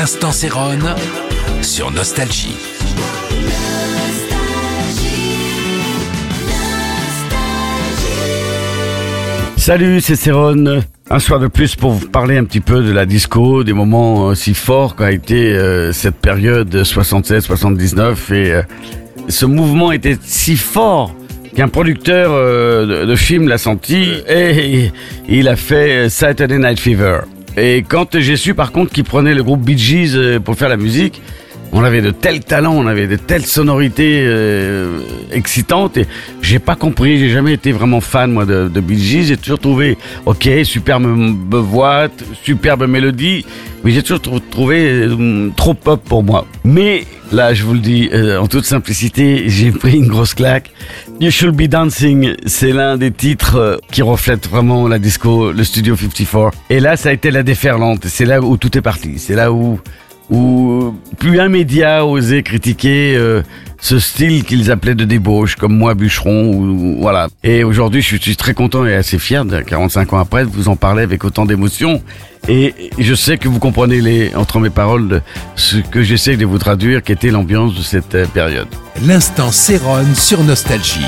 L'instant Céron sur Nostalgie. Salut, c'est Céron. Un soir de plus pour vous parler un petit peu de la disco, des moments euh, si forts qu'a été euh, cette période 76-79 et euh, ce mouvement était si fort qu'un producteur euh, de, de film l'a senti et il a fait Saturday Night Fever. Et quand j'ai su par contre qu'il prenait le groupe Bee Gees euh, pour faire la musique, on avait de tels talents, on avait de telles sonorités euh, excitantes et j'ai pas compris, j'ai jamais été vraiment fan moi de, de j'ai toujours trouvé ok, superbe voix, superbe mélodie, mais j'ai toujours trou- trouvé euh, trop pop pour moi. Mais là, je vous le dis euh, en toute simplicité, j'ai pris une grosse claque. You Should Be Dancing, c'est l'un des titres euh, qui reflète vraiment la disco, le Studio 54. Et là, ça a été la déferlante, c'est là où tout est parti, c'est là où où plus un média osait critiquer euh, ce style qu'ils appelaient de débauche, comme moi, bûcheron, ou, voilà. Et aujourd'hui, je suis très content et assez fier, de 45 ans après, de vous en parler avec autant d'émotion. Et je sais que vous comprenez les, entre mes paroles ce que j'essaie de vous traduire, qui était l'ambiance de cette euh, période. L'instant Céron sur Nostalgie.